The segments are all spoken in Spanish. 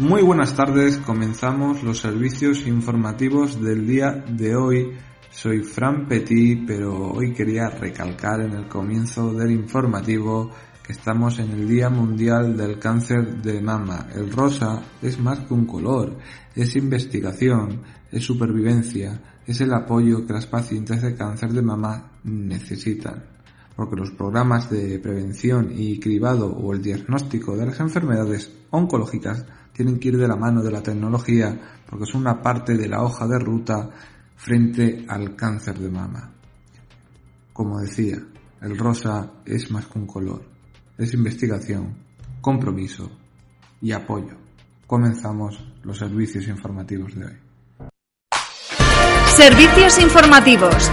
Muy buenas tardes, comenzamos los servicios informativos del día de hoy. Soy Fran Petit, pero hoy quería recalcar en el comienzo del informativo que estamos en el Día Mundial del Cáncer de Mama. El rosa es más que un color, es investigación, es supervivencia, es el apoyo que las pacientes de cáncer de mama necesitan. Porque los programas de prevención y cribado o el diagnóstico de las enfermedades oncológicas tienen que ir de la mano de la tecnología porque son una parte de la hoja de ruta frente al cáncer de mama. Como decía, el rosa es más que un color, es investigación, compromiso y apoyo. Comenzamos los servicios informativos de hoy. Servicios informativos.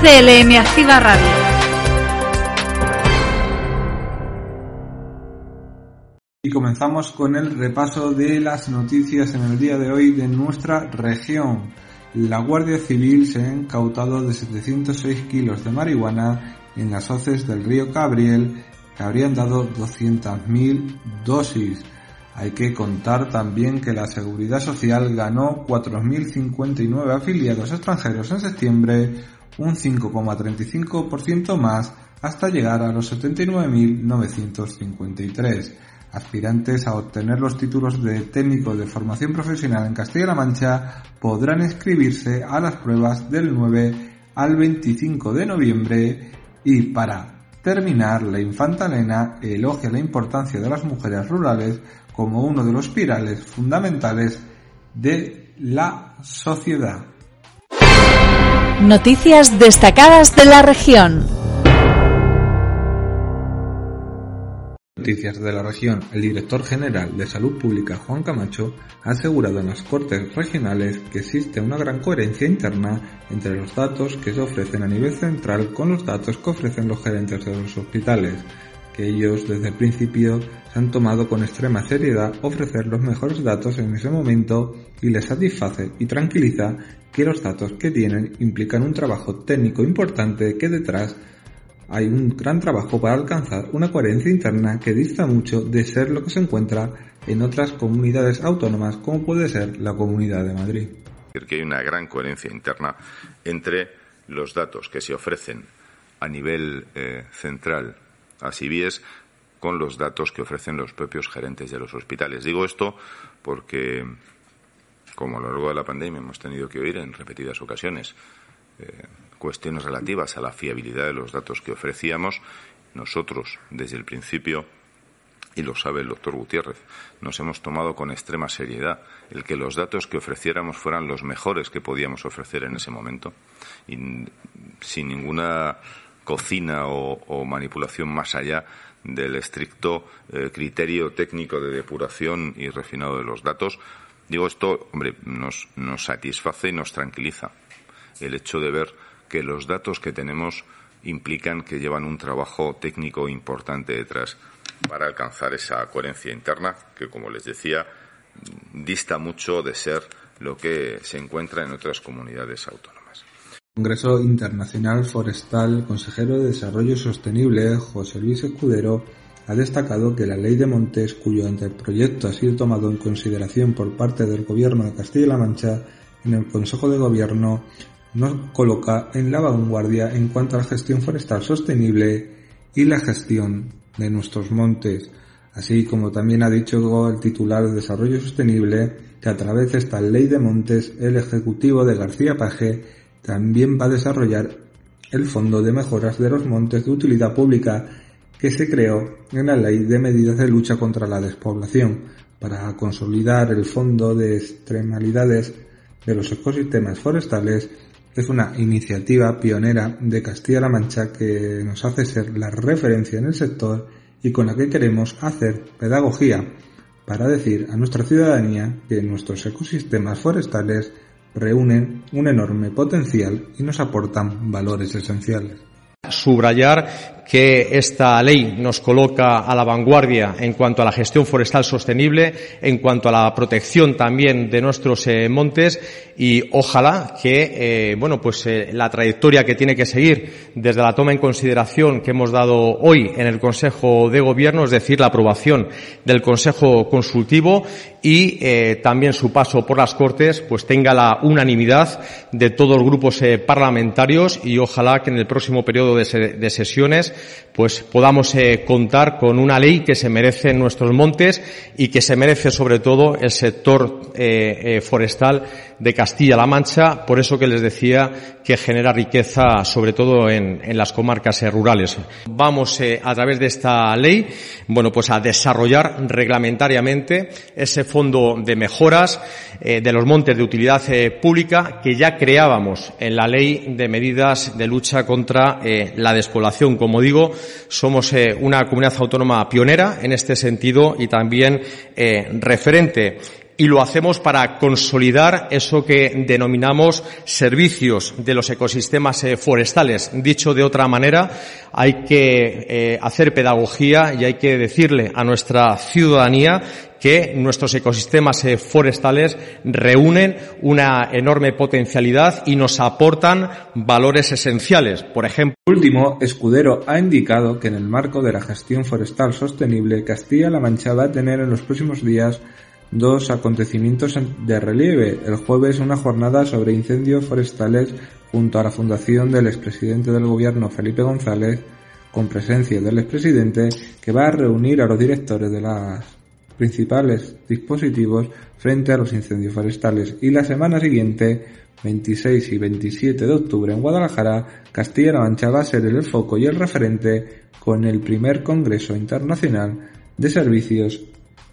CLM Activa Radio. Y comenzamos con el repaso de las noticias en el día de hoy de nuestra región. La Guardia Civil se ha incautado de 706 kilos de marihuana en las hoces del río Cabriel que habrían dado 200.000 dosis. Hay que contar también que la Seguridad Social ganó 4.059 afiliados extranjeros en septiembre, un 5,35% más hasta llegar a los 79.953 aspirantes a obtener los títulos de técnico de formación profesional en Castilla-La Mancha podrán inscribirse a las pruebas del 9 al 25 de noviembre y para terminar la infanta Elena elogia la importancia de las mujeres rurales como uno de los pirales fundamentales de la sociedad. Noticias destacadas de la región. Noticias de la región. El director general de Salud Pública, Juan Camacho, ha asegurado en las Cortes Regionales que existe una gran coherencia interna entre los datos que se ofrecen a nivel central con los datos que ofrecen los gerentes de los hospitales, que ellos desde el principio se han tomado con extrema seriedad ofrecer los mejores datos en ese momento y les satisface y tranquiliza que los datos que tienen implican un trabajo técnico importante que detrás hay un gran trabajo para alcanzar una coherencia interna que dista mucho de ser lo que se encuentra en otras comunidades autónomas como puede ser la Comunidad de Madrid. Que hay una gran coherencia interna entre los datos que se ofrecen a nivel eh, central a CIBIES con los datos que ofrecen los propios gerentes de los hospitales. Digo esto porque, como a lo largo de la pandemia hemos tenido que oír en repetidas ocasiones, eh, cuestiones relativas a la fiabilidad de los datos que ofrecíamos, nosotros, desde el principio, y lo sabe el doctor Gutiérrez, nos hemos tomado con extrema seriedad el que los datos que ofreciéramos fueran los mejores que podíamos ofrecer en ese momento, y sin ninguna cocina o, manipulación más allá del estricto eh, criterio técnico de depuración y refinado de los datos. Digo esto, hombre, nos, nos satisface y nos tranquiliza el hecho de ver que los datos que tenemos implican que llevan un trabajo técnico importante detrás para alcanzar esa coherencia interna que, como les decía, dista mucho de ser lo que se encuentra en otras comunidades autónomas. Congreso Internacional Forestal, consejero de Desarrollo Sostenible, José Luis Escudero, ha destacado que la Ley de Montes, cuyo anteproyecto ha sido tomado en consideración por parte del Gobierno de Castilla-La Mancha en el Consejo de Gobierno, nos coloca en la vanguardia en cuanto a la gestión forestal sostenible y la gestión de nuestros montes, así como también ha dicho el titular de Desarrollo Sostenible que a través de esta ley de montes el Ejecutivo de García Paje también va a desarrollar el Fondo de Mejoras de los Montes de Utilidad Pública que se creó en la Ley de Medidas de Lucha contra la Despoblación para consolidar el Fondo de Extremalidades de los Ecosistemas Forestales es una iniciativa pionera de Castilla-La Mancha que nos hace ser la referencia en el sector y con la que queremos hacer pedagogía para decir a nuestra ciudadanía que nuestros ecosistemas forestales reúnen un enorme potencial y nos aportan valores esenciales. Subrayar que esta ley nos coloca a la vanguardia en cuanto a la gestión forestal sostenible, en cuanto a la protección también de nuestros eh, montes y ojalá que, eh, bueno, pues eh, la trayectoria que tiene que seguir desde la toma en consideración que hemos dado hoy en el Consejo de Gobierno, es decir, la aprobación del Consejo Consultivo y también su paso por las Cortes pues tenga la unanimidad de todos los grupos parlamentarios y ojalá que en el próximo periodo de, sesiones pues podamos eh, contar con una ley que se merece en nuestros montes y que se merece sobre todo el sector forestal de Castilla-La Mancha, por eso que les decía que genera riqueza sobre todo en, en las comarcas rurales. Vamos a través de esta ley, bueno, pues a desarrollar reglamentariamente ese fondo de mejoras eh, de los montes de utilidad eh, pública que ya creábamos en la ley de medidas de lucha contra eh, la despoblación. Como digo, somos una comunidad autónoma pionera en este sentido y también referente y lo hacemos para consolidar eso que denominamos servicios de los ecosistemas forestales. Dicho de otra manera, hay que hacer pedagogía y hay que decirle a nuestra ciudadanía que nuestros ecosistemas eh, forestales reúnen una enorme potencialidad y nos aportan valores esenciales. Por ejemplo, último, Escudero ha indicado que en el marco de la gestión forestal sostenible, Castilla-La Mancha va a tener en los próximos días dos acontecimientos de relieve. El jueves una jornada sobre incendios forestales junto a la fundación del expresidente del gobierno Felipe González, con presencia del expresidente, que va a reunir a los directores de las principales dispositivos frente a los incendios forestales y la semana siguiente, 26 y 27 de octubre en Guadalajara, Castilla-La Mancha va a ser el foco y el referente con el primer Congreso Internacional de Servicios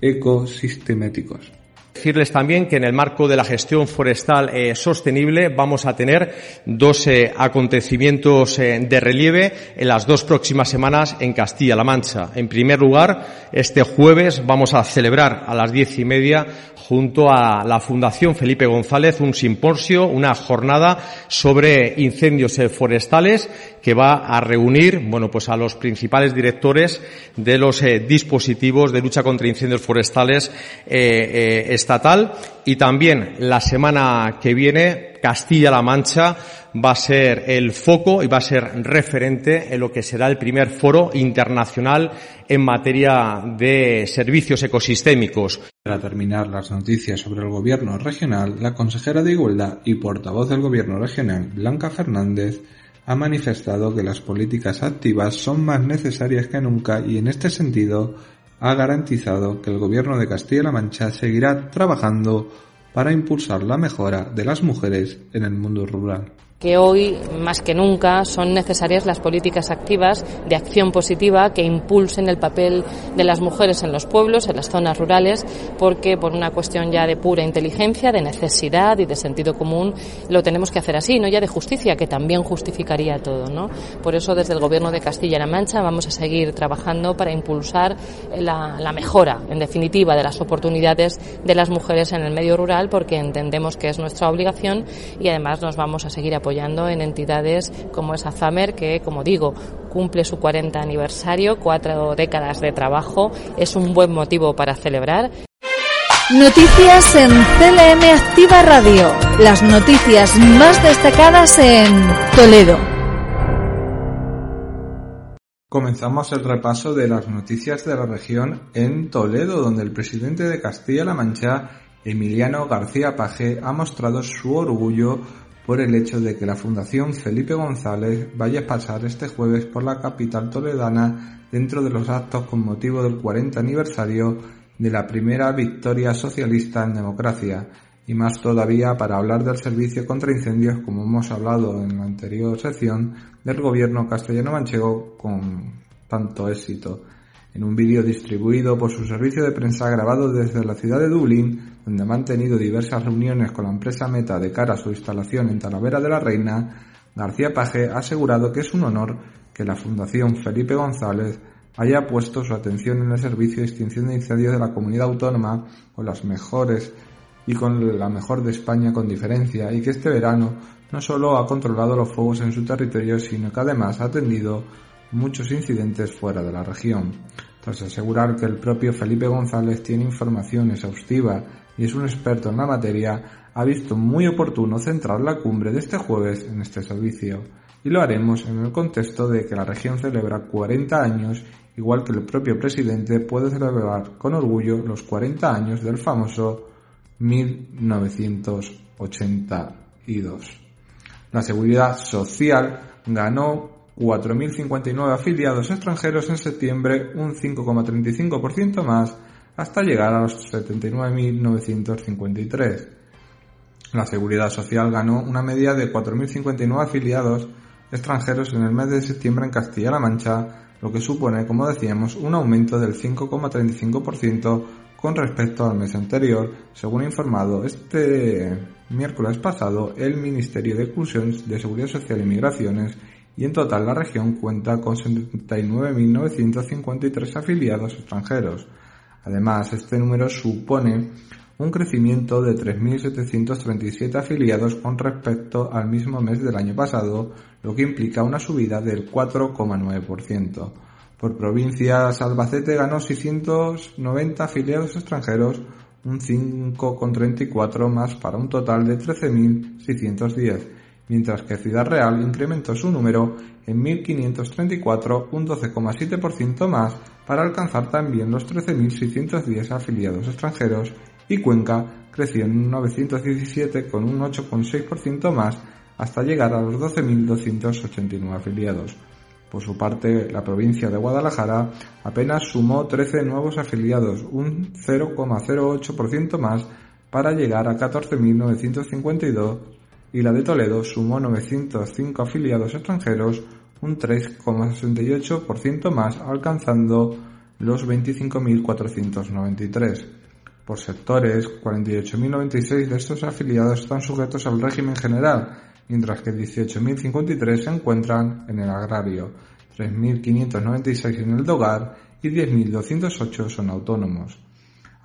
Ecosistemáticos. Decirles también que en el marco de la gestión forestal eh, sostenible vamos a tener dos eh, acontecimientos eh, de relieve en las dos próximas semanas en Castilla-La Mancha. En primer lugar, este jueves vamos a celebrar a las diez y media junto a la Fundación Felipe González un simposio, una jornada sobre incendios forestales que va a reunir, bueno, pues a los principales directores de los dispositivos de lucha contra incendios forestales estatal y también la semana que viene Castilla-La Mancha va a ser el foco y va a ser referente en lo que será el primer foro internacional en materia de servicios ecosistémicos. Para terminar las noticias sobre el gobierno regional, la consejera de Igualdad y portavoz del gobierno regional, Blanca Fernández, ha manifestado que las políticas activas son más necesarias que nunca y en este sentido ha garantizado que el gobierno de Castilla-La Mancha seguirá trabajando para impulsar la mejora de las mujeres en el mundo rural que hoy, más que nunca, son necesarias las políticas activas de acción positiva que impulsen el papel de las mujeres en los pueblos, en las zonas rurales, porque por una cuestión ya de pura inteligencia, de necesidad y de sentido común, lo tenemos que hacer así, no ya de justicia, que también justificaría todo. ¿no? Por eso, desde el Gobierno de Castilla-La Mancha, vamos a seguir trabajando para impulsar la, la mejora, en definitiva, de las oportunidades de las mujeres en el medio rural, porque entendemos que es nuestra obligación y además nos vamos a seguir apoyando apoyando en entidades como esa FAMER, que, como digo, cumple su 40 aniversario, cuatro décadas de trabajo, es un buen motivo para celebrar. Noticias en CLM Activa Radio. Las noticias más destacadas en Toledo. Comenzamos el repaso de las noticias de la región en Toledo, donde el presidente de Castilla-La Mancha, Emiliano García Paje, ha mostrado su orgullo por el hecho de que la Fundación Felipe González vaya a pasar este jueves por la capital toledana dentro de los actos con motivo del 40 aniversario de la primera victoria socialista en democracia, y más todavía para hablar del servicio contra incendios como hemos hablado en la anterior sección del gobierno castellano manchego con tanto éxito en un vídeo distribuido por su servicio de prensa grabado desde la ciudad de Dublín, donde ha mantenido diversas reuniones con la empresa Meta de cara a su instalación en Talavera de la Reina, García Paje ha asegurado que es un honor que la Fundación Felipe González haya puesto su atención en el servicio de extinción de incendios de la comunidad autónoma con las mejores y con la mejor de España con diferencia y que este verano no solo ha controlado los fuegos en su territorio, sino que además ha atendido muchos incidentes fuera de la región. Tras asegurar que el propio Felipe González tiene información exhaustiva y es un experto en la materia, ha visto muy oportuno centrar la cumbre de este jueves en este servicio. Y lo haremos en el contexto de que la región celebra 40 años, igual que el propio presidente puede celebrar con orgullo los 40 años del famoso 1982. La seguridad social ganó 4.059 afiliados extranjeros en septiembre, un 5,35% más, hasta llegar a los 79.953. La Seguridad Social ganó una media de 4.059 afiliados extranjeros en el mes de septiembre en Castilla-La Mancha, lo que supone, como decíamos, un aumento del 5,35% con respecto al mes anterior, según informado este miércoles pasado el Ministerio de Inclusión de Seguridad Social y Migraciones, y en total la región cuenta con 79.953 afiliados extranjeros. Además, este número supone un crecimiento de 3.737 afiliados con respecto al mismo mes del año pasado, lo que implica una subida del 4,9%. Por provincias, Albacete ganó 690 afiliados extranjeros, un 5,34 más para un total de 13.610, mientras que Ciudad Real incrementó su número en 1.534, un 12,7% más, para alcanzar también los 13.610 afiliados extranjeros, y Cuenca creció en 917 con un 8,6% más hasta llegar a los 12.289 afiliados. Por su parte, la provincia de Guadalajara apenas sumó 13 nuevos afiliados, un 0,08% más, para llegar a 14.952, y la de Toledo sumó 905 afiliados extranjeros, un 3,68% más, alcanzando los 25.493. Por sectores, 48.096 de estos afiliados están sujetos al régimen general, mientras que 18.053 se encuentran en el agrario, 3.596 en el DOGAR y 10.208 son autónomos.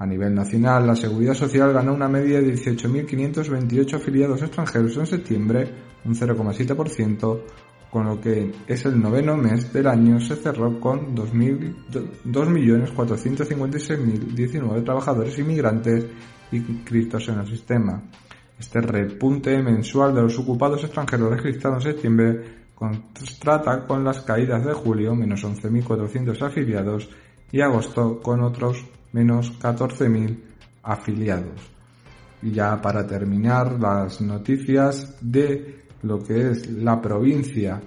A nivel nacional, la Seguridad Social ganó una media de 18.528 afiliados extranjeros en septiembre, un 0,7%, con lo que es el noveno mes del año se cerró con 2.456.019 trabajadores inmigrantes inscritos en el sistema. Este repunte mensual de los ocupados extranjeros registrado en septiembre contrasta con las caídas de julio, menos 11.400 afiliados, y agosto con otros menos 14.000 afiliados. Y ya para terminar las noticias de lo que es la provincia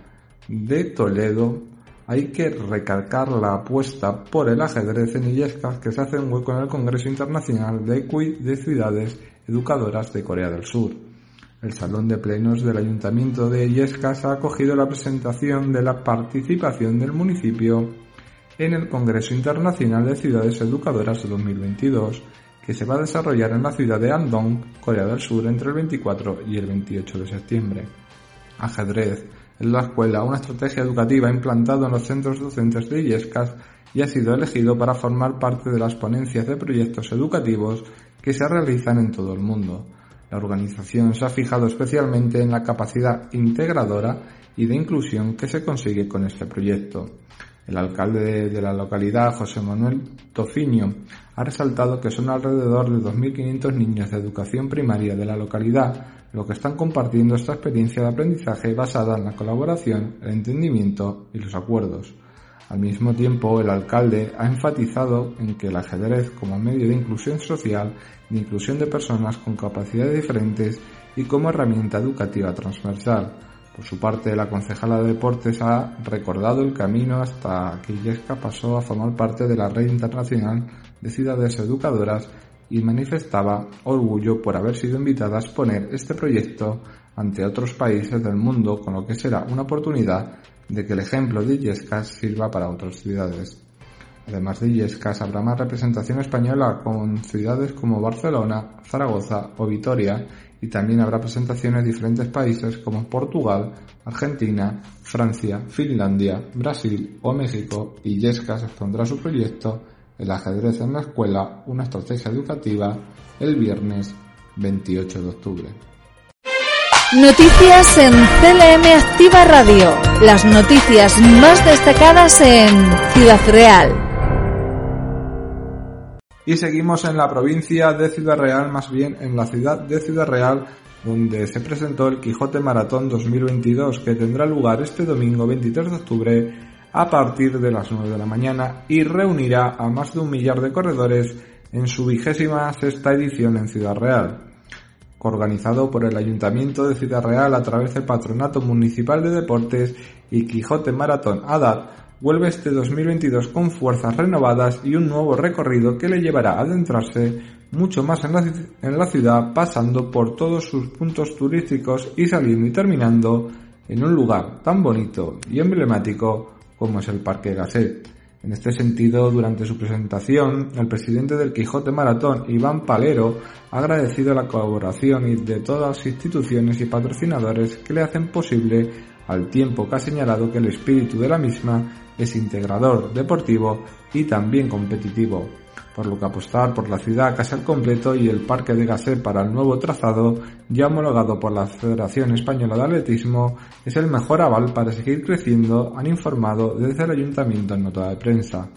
de Toledo, hay que recalcar la apuesta por el ajedrez en Illescas que se hace en hueco en el Congreso Internacional de EQUI de Ciudades educadoras de Corea del Sur. El Salón de Plenos del Ayuntamiento de Illescas ha acogido la presentación de la participación del municipio en el Congreso Internacional de Ciudades Educadoras de 2022, que se va a desarrollar en la ciudad de Andong, Corea del Sur, entre el 24 y el 28 de septiembre. Ajedrez es la escuela, una estrategia educativa implantada en los centros docentes de Illescas y ha sido elegido para formar parte de las ponencias de proyectos educativos que se realizan en todo el mundo. La organización se ha fijado especialmente en la capacidad integradora y de inclusión que se consigue con este proyecto. El alcalde de la localidad, José Manuel Tofiño, ha resaltado que son alrededor de 2.500 niños de educación primaria de la localidad los que están compartiendo esta experiencia de aprendizaje basada en la colaboración, el entendimiento y los acuerdos. Al mismo tiempo, el alcalde ha enfatizado en que el ajedrez como medio de inclusión social, de inclusión de personas con capacidades diferentes y como herramienta educativa transversal. Por su parte, la concejala de deportes ha recordado el camino hasta que Yesca pasó a formar parte de la red internacional de ciudades educadoras y manifestaba orgullo por haber sido invitada a exponer este proyecto ante otros países del mundo, con lo que será una oportunidad de que el ejemplo de Illescas sirva para otras ciudades. Además de Illescas, habrá más representación española con ciudades como Barcelona, Zaragoza o Vitoria y también habrá presentaciones en diferentes países como Portugal, Argentina, Francia, Finlandia, Brasil o México y Illescas expondrá su proyecto El ajedrez en la escuela, una estrategia educativa, el viernes 28 de octubre. Noticias en CLM Activa Radio. Las noticias más destacadas en Ciudad Real. Y seguimos en la provincia de Ciudad Real, más bien en la ciudad de Ciudad Real, donde se presentó el Quijote Maratón 2022, que tendrá lugar este domingo 23 de octubre a partir de las 9 de la mañana y reunirá a más de un millar de corredores en su vigésima sexta edición en Ciudad Real organizado por el Ayuntamiento de Ciudad Real a través del Patronato Municipal de Deportes y Quijote Maratón ADAT, vuelve este 2022 con fuerzas renovadas y un nuevo recorrido que le llevará a adentrarse mucho más en la, en ciudad, pasando por todos sus puntos turísticos y saliendo y terminando en un lugar tan bonito y emblemático como es el Parque Gasset. En este sentido, durante su presentación, el presidente del Quijote Maratón, Iván Palero, ha agradecido la colaboración de todas las instituciones y patrocinadores que le hacen posible, al tiempo que ha señalado que el espíritu de la misma es integrador, deportivo y también competitivo, por lo que apostar por la ciudad casi al completo y el Parque de Gasset para el nuevo trazado, ya homologado por la Federación Española de Atletismo, es el mejor aval para seguir creciendo, han informado desde el Ayuntamiento en nota de prensa.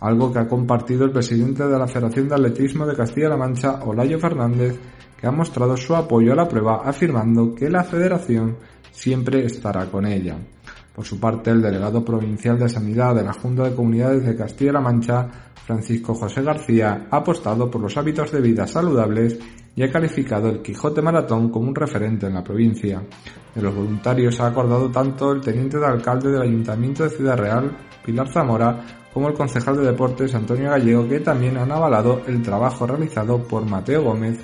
Algo que ha compartido el presidente de la Federación de Atletismo de Castilla-La Mancha, Olayo Fernández, que ha mostrado su apoyo a la prueba afirmando que la federación siempre estará con ella. Por su parte, el delegado provincial de Sanidad de la Junta de Comunidades de Castilla-La Mancha, Francisco José García, ha apostado por los hábitos de vida saludables y ha calificado el Quijote Maratón como un referente en la provincia. De los voluntarios ha acordado tanto el teniente de alcalde del Ayuntamiento de Ciudad Real, Pilar Zamora, como el concejal de deportes Antonio Gallego, que también han avalado el trabajo realizado por Mateo Gómez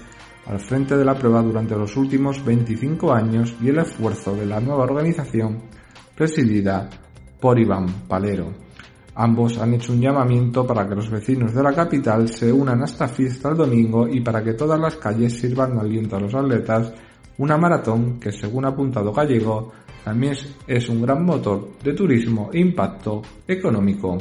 al frente de la prueba durante los últimos 25 años y el esfuerzo de la nueva organización presidida por Iván Palero. Ambos han hecho un llamamiento para que los vecinos de la capital se unan a esta fiesta el domingo y para que todas las calles sirvan de aliento a los atletas, una maratón que, según ha apuntado Gallego, también es un gran motor de turismo e impacto económico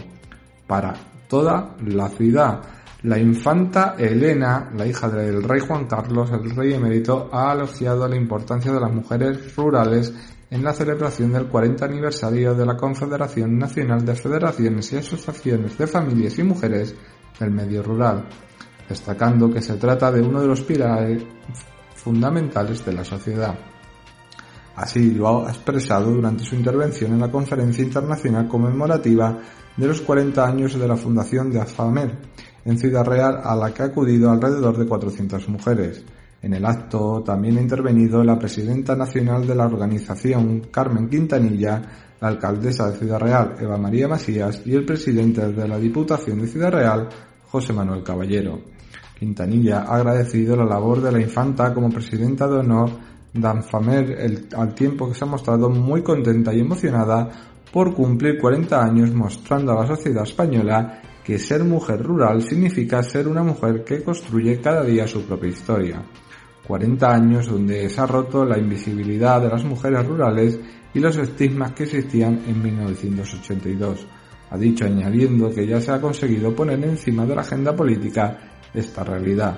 para toda la ciudad. La infanta Elena, la hija del rey Juan Carlos, el rey emérito, ha elogiado la importancia de las mujeres rurales en la celebración del 40 aniversario de la Confederación Nacional de Federaciones y Asociaciones de Familias y Mujeres del Medio Rural, destacando que se trata de uno de los pilares fundamentales de la sociedad. Así lo ha expresado durante su intervención en la Conferencia Internacional Conmemorativa de los 40 años de la Fundación de AFAMER en Ciudad Real, a la que ha acudido alrededor de 400 mujeres. En el acto también ha intervenido la presidenta nacional de la organización, Carmen Quintanilla, la alcaldesa de Ciudad Real, Eva María Masías, y el presidente de la Diputación de Ciudad Real, José Manuel Caballero. Quintanilla ha agradecido la labor de la infanta como presidenta de honor de Anfamer al tiempo que se ha mostrado muy contenta y emocionada por cumplir 40 años mostrando a la sociedad española que ser mujer rural significa ser una mujer que construye cada día su propia historia. 40 años donde se ha roto la invisibilidad de las mujeres rurales y los estigmas que existían en 1982. Ha dicho añadiendo que ya se ha conseguido poner encima de la agenda política esta realidad.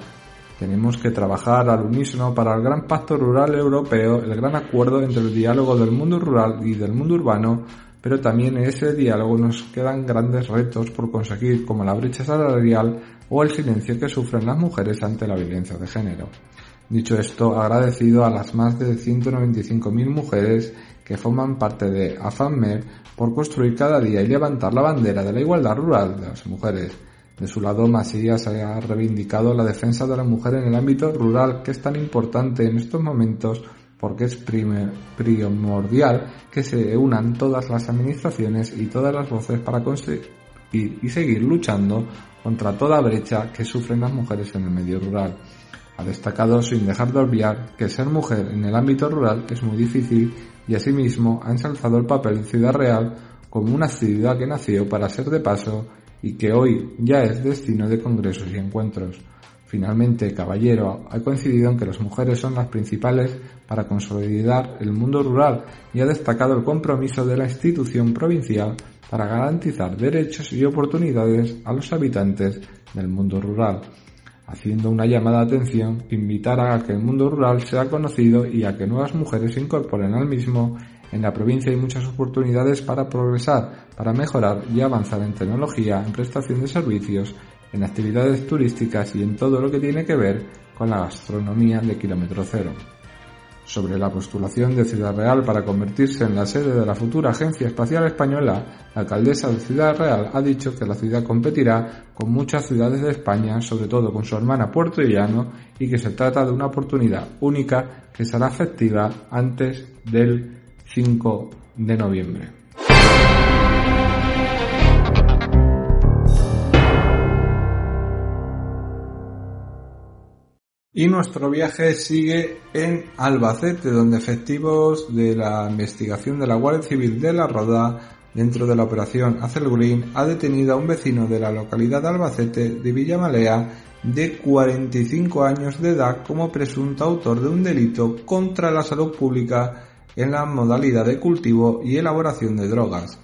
Tenemos que trabajar al unísono para el gran pacto rural europeo, el gran acuerdo entre el diálogo del mundo rural y del mundo urbano, pero también en ese diálogo nos quedan grandes retos por conseguir, como la brecha salarial o el silencio que sufren las mujeres ante la violencia de género. Dicho esto, agradecido a las más de 195.000 mujeres que forman parte de AFAMER por construir cada día y levantar la bandera de la igualdad rural de las mujeres. De su lado, Masías ha reivindicado la defensa de la mujer en el ámbito rural, que es tan importante en estos momentos porque es primordial que se unan todas las administraciones y todas las voces para conseguir y seguir luchando contra toda brecha que sufren las mujeres en el medio rural. Ha destacado sin dejar de olvidar que ser mujer en el ámbito rural es muy difícil y asimismo ha ensalzado el papel de Ciudad Real como una ciudad que nació para ser de paso y que hoy ya es destino de congresos y encuentros. Finalmente, Caballero ha coincidido en que las mujeres son las principales para consolidar el mundo rural y ha destacado el compromiso de la institución provincial para garantizar derechos y oportunidades a los habitantes del mundo rural. Haciendo una llamada de atención que invitará a que el mundo rural sea conocido y a que nuevas mujeres se incorporen al mismo. En la provincia hay muchas oportunidades para progresar, para mejorar y avanzar en tecnología, en prestación de servicios, en actividades turísticas y en todo lo que tiene que ver con la gastronomía de kilómetro cero. Sobre la postulación de Ciudad Real para convertirse en la sede de la futura Agencia Espacial Española, la alcaldesa de Ciudad Real ha dicho que la ciudad competirá con muchas ciudades de España, sobre todo con su hermana Puerto Llano, y que se trata de una oportunidad única que será efectiva antes del 5 de noviembre. Y nuestro viaje sigue en Albacete, donde efectivos de la investigación de la Guardia Civil de la Roda, dentro de la operación Acel Green, ha detenido a un vecino de la localidad de Albacete de Villamalea de 45 años de edad como presunto autor de un delito contra la salud pública en la modalidad de cultivo y elaboración de drogas.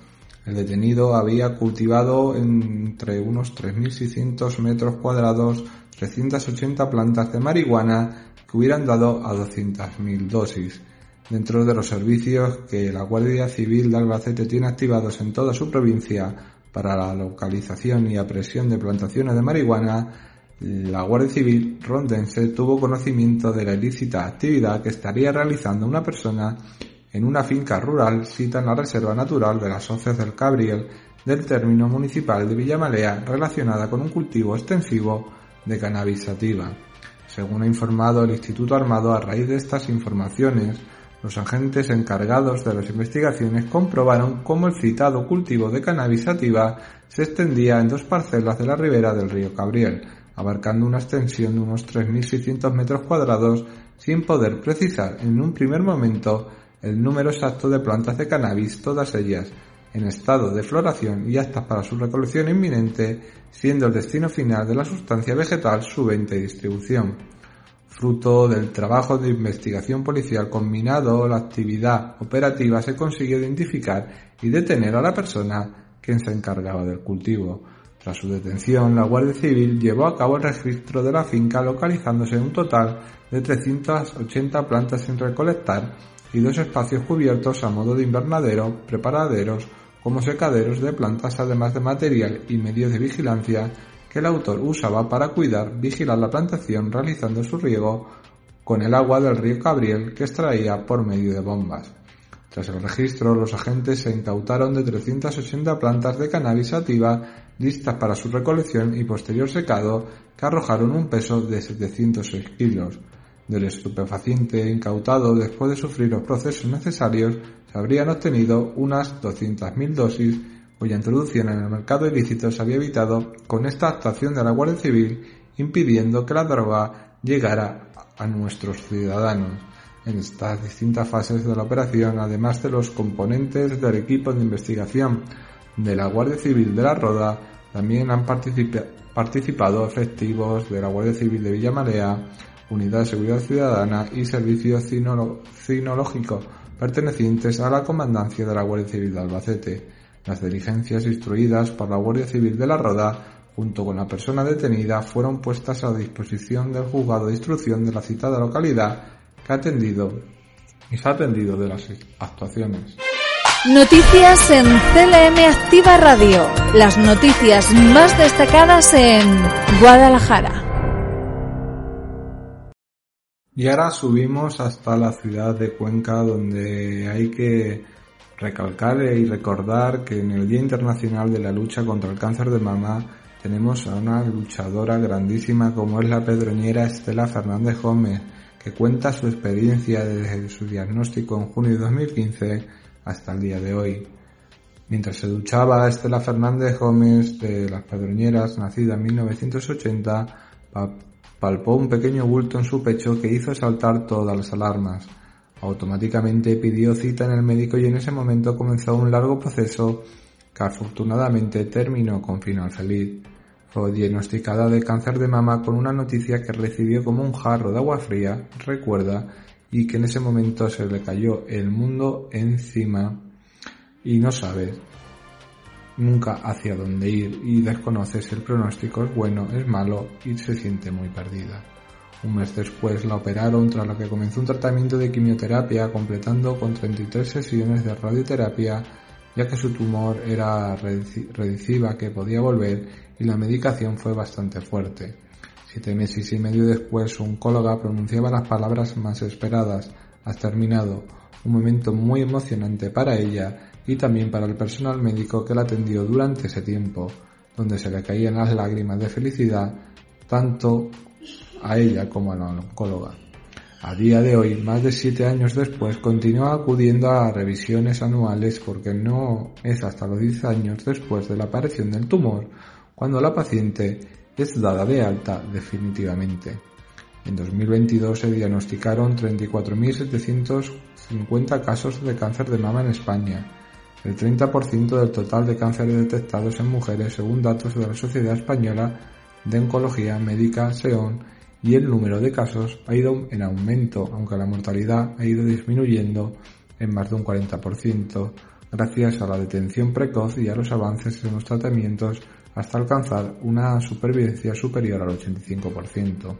El detenido había cultivado entre unos 3.600 metros cuadrados 380 plantas de marihuana que hubieran dado a 200.000 dosis. Dentro de los servicios que la Guardia Civil de Albacete tiene activados en toda su provincia para la localización y apresión de plantaciones de marihuana, la Guardia Civil rondense tuvo conocimiento de la ilícita actividad que estaría realizando una persona en una finca rural cita en la Reserva Natural de las Hoces del Cabriel del término municipal de Villamalea relacionada con un cultivo extensivo de cannabis sativa. Según ha informado el Instituto Armado, a raíz de estas informaciones, los agentes encargados de las investigaciones comprobaron cómo el citado cultivo de cannabis sativa se extendía en dos parcelas de la ribera del río Cabriel, abarcando una extensión de unos 3.600 metros cuadrados, sin poder precisar en un primer momento el número exacto de plantas de cannabis, todas ellas en estado de floración y aptas para su recolección inminente, siendo el destino final de la sustancia vegetal su venta y distribución. Fruto del trabajo de investigación policial combinado, la actividad operativa se consiguió identificar y detener a la persona quien se encargaba del cultivo. Tras su detención, la Guardia Civil llevó a cabo el registro de la finca localizándose un total de 380 plantas sin recolectar y dos espacios cubiertos a modo de invernadero, preparaderos como secaderos de plantas además de material y medios de vigilancia que el autor usaba para cuidar, vigilar la plantación realizando su riego con el agua del río Cabriel que extraía por medio de bombas. Tras el registro, los agentes se incautaron de 380 plantas de cannabis sativa listas para su recolección y posterior secado que arrojaron un peso de 706 kilos. Del estupefaciente incautado después de sufrir los procesos necesarios se habrían obtenido unas 200.000 dosis cuya introducción en el mercado ilícito se había evitado con esta actuación de la Guardia Civil impidiendo que la droga llegara a nuestros ciudadanos. En estas distintas fases de la operación, además de los componentes del equipo de investigación de la Guardia Civil de la Roda, también han participado efectivos de la Guardia Civil de Villamarea, Unidad de Seguridad Ciudadana y Servicio Cinológico pertenecientes a la Comandancia de la Guardia Civil de Albacete. Las diligencias instruidas por la Guardia Civil de la Roda, junto con la persona detenida, fueron puestas a disposición del juzgado de instrucción de la citada localidad que ha atendido y se ha atendido de las actuaciones. Noticias en CLM Activa Radio. Las noticias más destacadas en Guadalajara. Y ahora subimos hasta la ciudad de Cuenca donde hay que recalcar y recordar que en el Día Internacional de la Lucha contra el Cáncer de Mama tenemos a una luchadora grandísima como es la pedroñera Estela Fernández Gómez, que cuenta su experiencia desde su diagnóstico en junio de 2015 hasta el día de hoy. Mientras se duchaba Estela Fernández Gómez de las Pedroñeras, nacida en 1980, Palpó un pequeño bulto en su pecho que hizo saltar todas las alarmas. Automáticamente pidió cita en el médico y en ese momento comenzó un largo proceso que afortunadamente terminó con final feliz. Fue diagnosticada de cáncer de mama con una noticia que recibió como un jarro de agua fría, recuerda, y que en ese momento se le cayó el mundo encima y no sabe nunca hacia dónde ir y desconoce si el pronóstico es bueno, es malo y se siente muy perdida. Un mes después la operaron tras lo que comenzó un tratamiento de quimioterapia completando con 33 sesiones de radioterapia ya que su tumor era rediciva que podía volver y la medicación fue bastante fuerte. Siete meses y medio después su oncóloga pronunciaba las palabras más esperadas. Has terminado. Un momento muy emocionante para ella y también para el personal médico que la atendió durante ese tiempo, donde se le caían las lágrimas de felicidad tanto a ella como a la oncóloga. A día de hoy, más de siete años después, continúa acudiendo a revisiones anuales porque no es hasta los 10 años después de la aparición del tumor cuando la paciente es dada de alta definitivamente. En 2022 se diagnosticaron 34.750 casos de cáncer de mama en España, el 30% del total de cánceres detectados en mujeres según datos de la Sociedad Española de Oncología Médica SEON y el número de casos ha ido en aumento, aunque la mortalidad ha ido disminuyendo en más de un 40%, gracias a la detención precoz y a los avances en los tratamientos hasta alcanzar una supervivencia superior al 85%.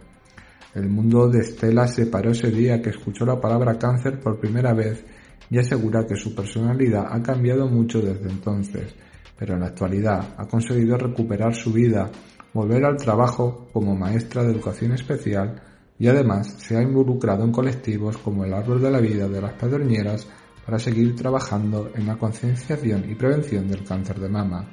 El mundo de Estela se paró ese día que escuchó la palabra cáncer por primera vez y asegura que su personalidad ha cambiado mucho desde entonces, pero en la actualidad ha conseguido recuperar su vida volver al trabajo como maestra de educación especial y además se ha involucrado en colectivos como el Árbol de la Vida de las Pedroñeras para seguir trabajando en la concienciación y prevención del cáncer de mama.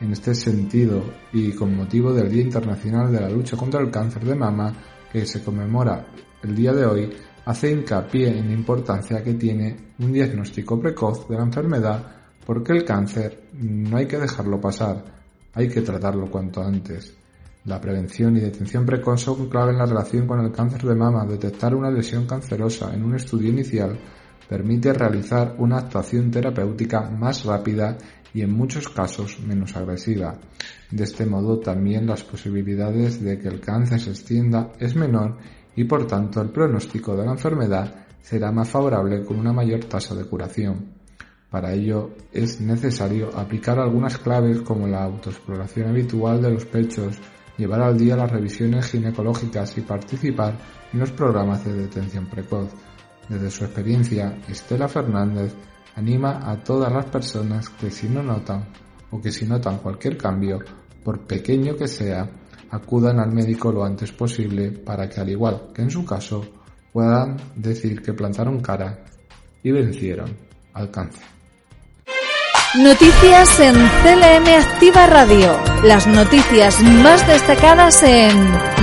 En este sentido, y con motivo del Día Internacional de la Lucha contra el Cáncer de Mama, que se conmemora el día de hoy, hace hincapié en la importancia que tiene un diagnóstico precoz de la enfermedad porque el cáncer no hay que dejarlo pasar, hay que tratarlo cuanto antes. La prevención y detención precoz son clave en la relación con el cáncer de mama. Detectar una lesión cancerosa en un estudio inicial permite realizar una actuación terapéutica más rápida y en muchos casos menos agresiva. De este modo también las posibilidades de que el cáncer se extienda es menor y por tanto el pronóstico de la enfermedad será más favorable con una mayor tasa de curación. Para ello es necesario aplicar algunas claves como la autoexploración habitual de los pechos, llevar al día las revisiones ginecológicas y participar en los programas de detención precoz. Desde su experiencia, Estela Fernández anima a todas las personas que si no notan o que si notan cualquier cambio, por pequeño que sea, acudan al médico lo antes posible para que al igual que en su caso puedan decir que plantaron cara y vencieron al cáncer. Noticias en CLM Activa Radio. Las noticias más destacadas en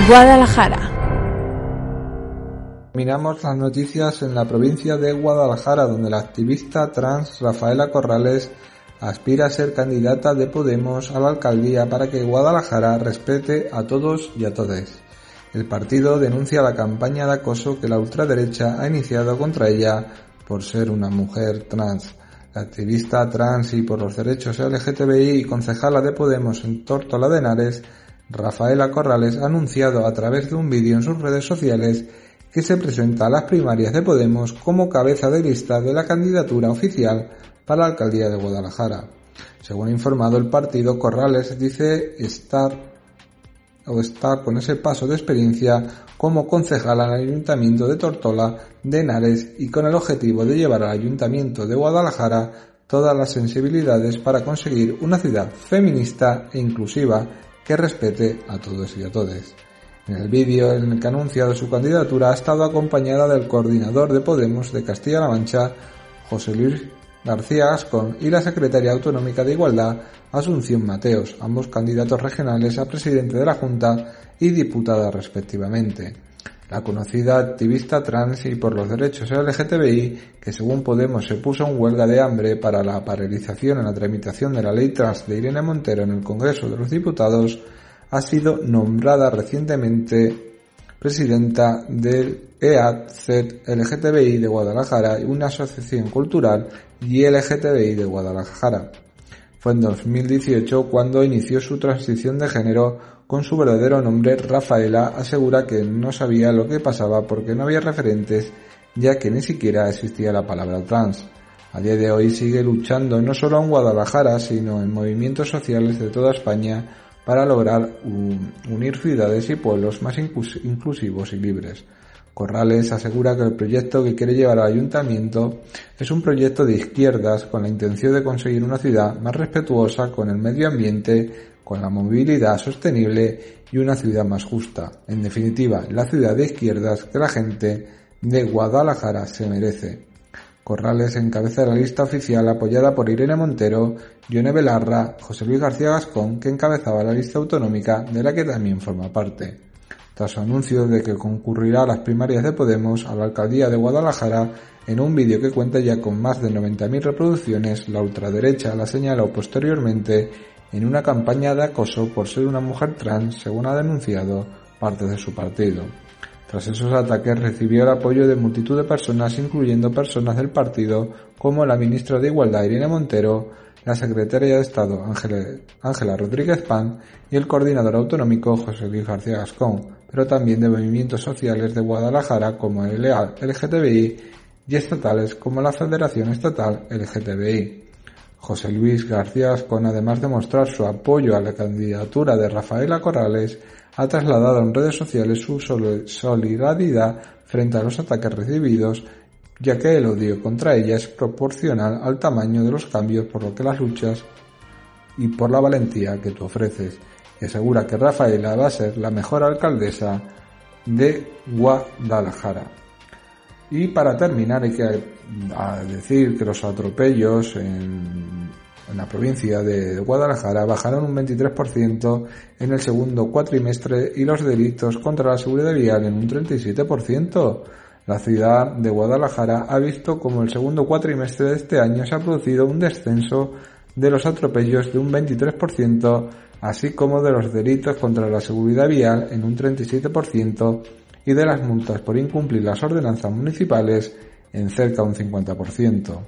Guadalajara. Terminamos las noticias en la provincia de Guadalajara, donde la activista trans Rafaela Corrales aspira a ser candidata de Podemos a la alcaldía para que Guadalajara respete a todos y a todes. El partido denuncia la campaña de acoso que la ultraderecha ha iniciado contra ella por ser una mujer trans. La activista trans y por los derechos LGTBI y concejala de Podemos en Tórtola de Henares, Rafaela Corrales, ha anunciado a través de un vídeo en sus redes sociales que se presenta a las primarias de Podemos como cabeza de lista de la candidatura oficial para la alcaldía de Guadalajara. Según informado el partido, Corrales dice estar o está con ese paso de experiencia como concejal al Ayuntamiento de Tortola de Henares y con el objetivo de llevar al Ayuntamiento de Guadalajara todas las sensibilidades para conseguir una ciudad feminista e inclusiva que respete a todos y a todas. En el vídeo en el que ha anunciado su candidatura ha estado acompañada del coordinador de Podemos de Castilla-La Mancha, José Luis García Gascón, y la secretaria autonómica de Igualdad, Asunción Mateos, ambos candidatos regionales a presidente de la Junta y diputada respectivamente. La conocida activista trans y por los derechos LGTBI, que según Podemos se puso en huelga de hambre para la paralización en la tramitación de la ley trans de Irene Montero en el Congreso de los Diputados, ha sido nombrada recientemente presidenta del EAZ LGTBI de Guadalajara, una asociación cultural y LGTBI de Guadalajara. Fue en 2018 cuando inició su transición de género con su verdadero nombre. Rafaela asegura que no sabía lo que pasaba porque no había referentes ya que ni siquiera existía la palabra trans. A día de hoy sigue luchando no solo en Guadalajara, sino en movimientos sociales de toda España para lograr unir ciudades y pueblos más inclusivos y libres. Corrales asegura que el proyecto que quiere llevar al ayuntamiento es un proyecto de izquierdas con la intención de conseguir una ciudad más respetuosa con el medio ambiente, con la movilidad sostenible y una ciudad más justa. En definitiva, la ciudad de izquierdas que la gente de Guadalajara se merece. Corrales encabeza la lista oficial apoyada por Irene Montero, Yone Belarra, José Luis García Gascón, que encabezaba la lista autonómica de la que también forma parte tras su anuncio de que concurrirá a las primarias de Podemos a la alcaldía de Guadalajara, en un vídeo que cuenta ya con más de 90.000 reproducciones, la ultraderecha la señaló posteriormente en una campaña de acoso por ser una mujer trans, según ha denunciado parte de su partido. Tras esos ataques recibió el apoyo de multitud de personas, incluyendo personas del partido como la ministra de Igualdad Irene Montero, la secretaria de Estado Ángela Rodríguez Pan y el coordinador autonómico José Luis García Gascón, pero también de movimientos sociales de Guadalajara como el LGTBI y estatales como la Federación Estatal LGTBI. José Luis García Ascon, además de mostrar su apoyo a la candidatura de Rafaela Corrales, ha trasladado en redes sociales su solidaridad frente a los ataques recibidos, ya que el odio contra ella es proporcional al tamaño de los cambios por lo que las luchas y por la valentía que tú ofreces y asegura que Rafaela va a ser la mejor alcaldesa de Guadalajara. Y para terminar hay que decir que los atropellos en la provincia de Guadalajara bajaron un 23% en el segundo cuatrimestre y los delitos contra la seguridad vial en un 37%. La ciudad de Guadalajara ha visto como el segundo cuatrimestre de este año se ha producido un descenso de los atropellos de un 23% así como de los delitos contra la seguridad vial en un 37% y de las multas por incumplir las ordenanzas municipales en cerca de un 50%.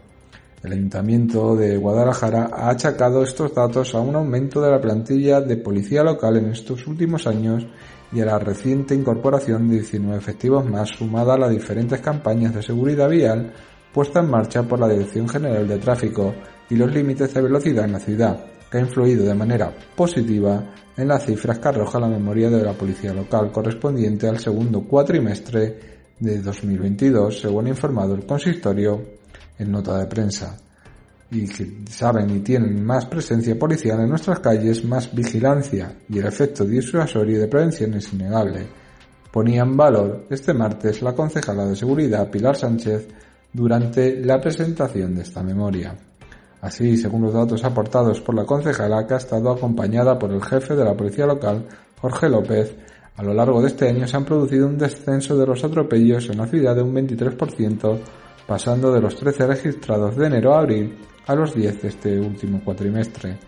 El Ayuntamiento de Guadalajara ha achacado estos datos a un aumento de la plantilla de policía local en estos últimos años y a la reciente incorporación de 19 efectivos más sumada a las diferentes campañas de seguridad vial puestas en marcha por la Dirección General de Tráfico y los límites de velocidad en la ciudad, que ha influido de manera positiva en las cifras que arroja la memoria de la policía local correspondiente al segundo cuatrimestre de 2022, según ha informado el consistorio en nota de prensa. Y que saben y tienen más presencia policial en nuestras calles, más vigilancia y el efecto disuasorio de prevención es innegable. Ponía en valor este martes la concejala de seguridad Pilar Sánchez durante la presentación de esta memoria. Así, según los datos aportados por la concejala, que ha estado acompañada por el jefe de la policía local, Jorge López, a lo largo de este año se han producido un descenso de los atropellos en la ciudad de un 23%, pasando de los 13 registrados de enero a abril a los 10 de este último cuatrimestre.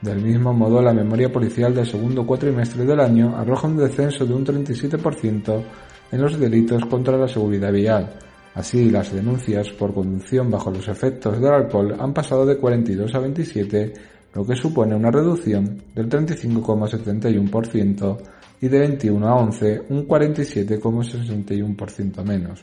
Del mismo modo, la memoria policial del segundo cuatrimestre del año arroja un descenso de un 37% en los delitos contra la seguridad vial, Así, las denuncias por conducción bajo los efectos del alcohol han pasado de 42 a 27, lo que supone una reducción del 35,71% y de 21 a 11 un 47,61% menos.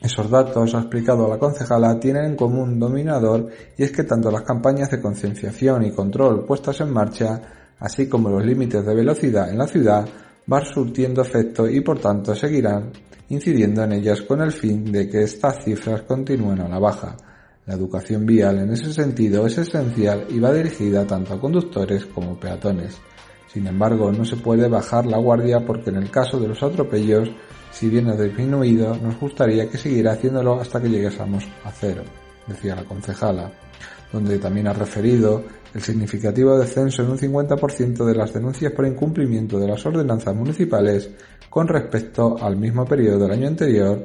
Esos datos, ha explicado la concejala, tienen en común dominador y es que tanto las campañas de concienciación y control puestas en marcha, así como los límites de velocidad en la ciudad, van surtiendo efecto y por tanto seguirán incidiendo en ellas con el fin de que estas cifras continúen a la baja. La educación vial en ese sentido es esencial y va dirigida tanto a conductores como peatones. Sin embargo, no se puede bajar la guardia porque en el caso de los atropellos, si bien ha disminuido, nos gustaría que siguiera haciéndolo hasta que lleguésemos a cero, decía la concejala, donde también ha referido el significativo descenso en un 50% de las denuncias por incumplimiento de las ordenanzas municipales con respecto al mismo periodo del año anterior.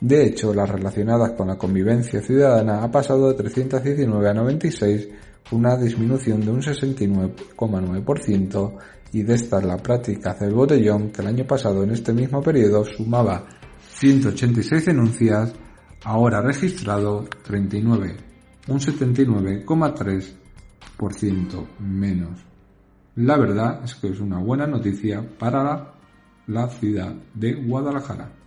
De hecho, las relacionadas con la convivencia ciudadana ha pasado de 319 a 96, una disminución de un 69,9%, y de estas la práctica del botellón, que el año pasado en este mismo periodo sumaba 186 denuncias, ahora registrado 39, un 79,3% menos. La verdad es que es una buena noticia para la ciudad de Guadalajara.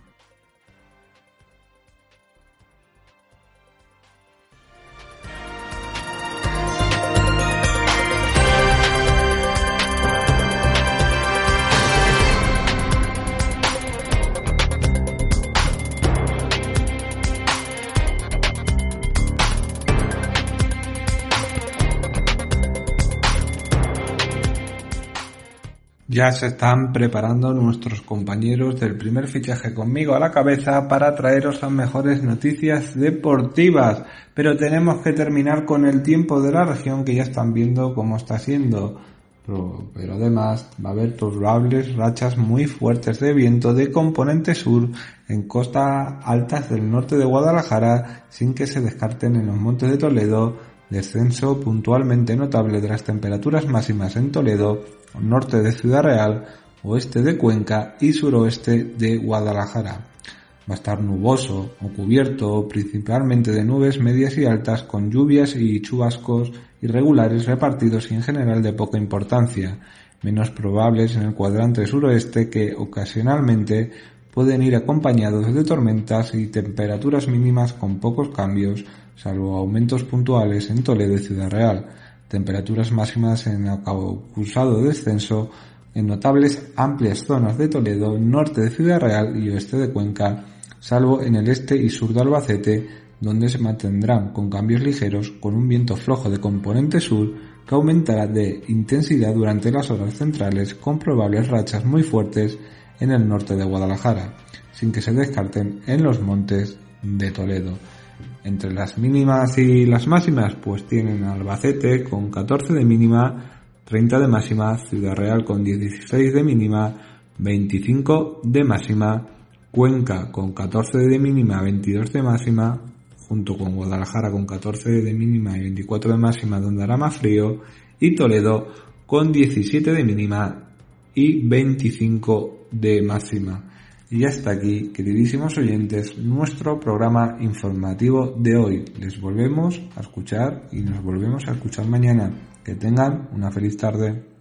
Ya se están preparando nuestros compañeros del primer fichaje conmigo a la cabeza para traeros las mejores noticias deportivas. Pero tenemos que terminar con el tiempo de la región que ya están viendo cómo está siendo. Pero, además va a haber probables rachas muy fuertes de viento de componente sur en costas altas del norte de Guadalajara sin que se descarten en los montes de Toledo descenso puntualmente notable de las temperaturas máximas en Toledo norte de Ciudad Real, oeste de Cuenca y suroeste de Guadalajara. Va a estar nuboso o cubierto principalmente de nubes medias y altas con lluvias y chubascos irregulares repartidos y en general de poca importancia, menos probables en el cuadrante suroeste que ocasionalmente pueden ir acompañados de tormentas y temperaturas mínimas con pocos cambios, salvo aumentos puntuales en Toledo y Ciudad Real temperaturas máximas en acusado descenso en notables amplias zonas de Toledo, norte de Ciudad Real y oeste de Cuenca, salvo en el este y sur de Albacete, donde se mantendrán con cambios ligeros con un viento flojo de componente sur que aumentará de intensidad durante las horas centrales con probables rachas muy fuertes en el norte de Guadalajara, sin que se descarten en los montes de Toledo. Entre las mínimas y las máximas, pues tienen Albacete con 14 de mínima, 30 de máxima, Ciudad Real con 16 de mínima, 25 de máxima, Cuenca con 14 de mínima, 22 de máxima, junto con Guadalajara con 14 de mínima y 24 de máxima, donde hará más frío, y Toledo con 17 de mínima y 25 de máxima. Y hasta aquí, queridísimos oyentes, nuestro programa informativo de hoy. Les volvemos a escuchar y nos volvemos a escuchar mañana. Que tengan una feliz tarde.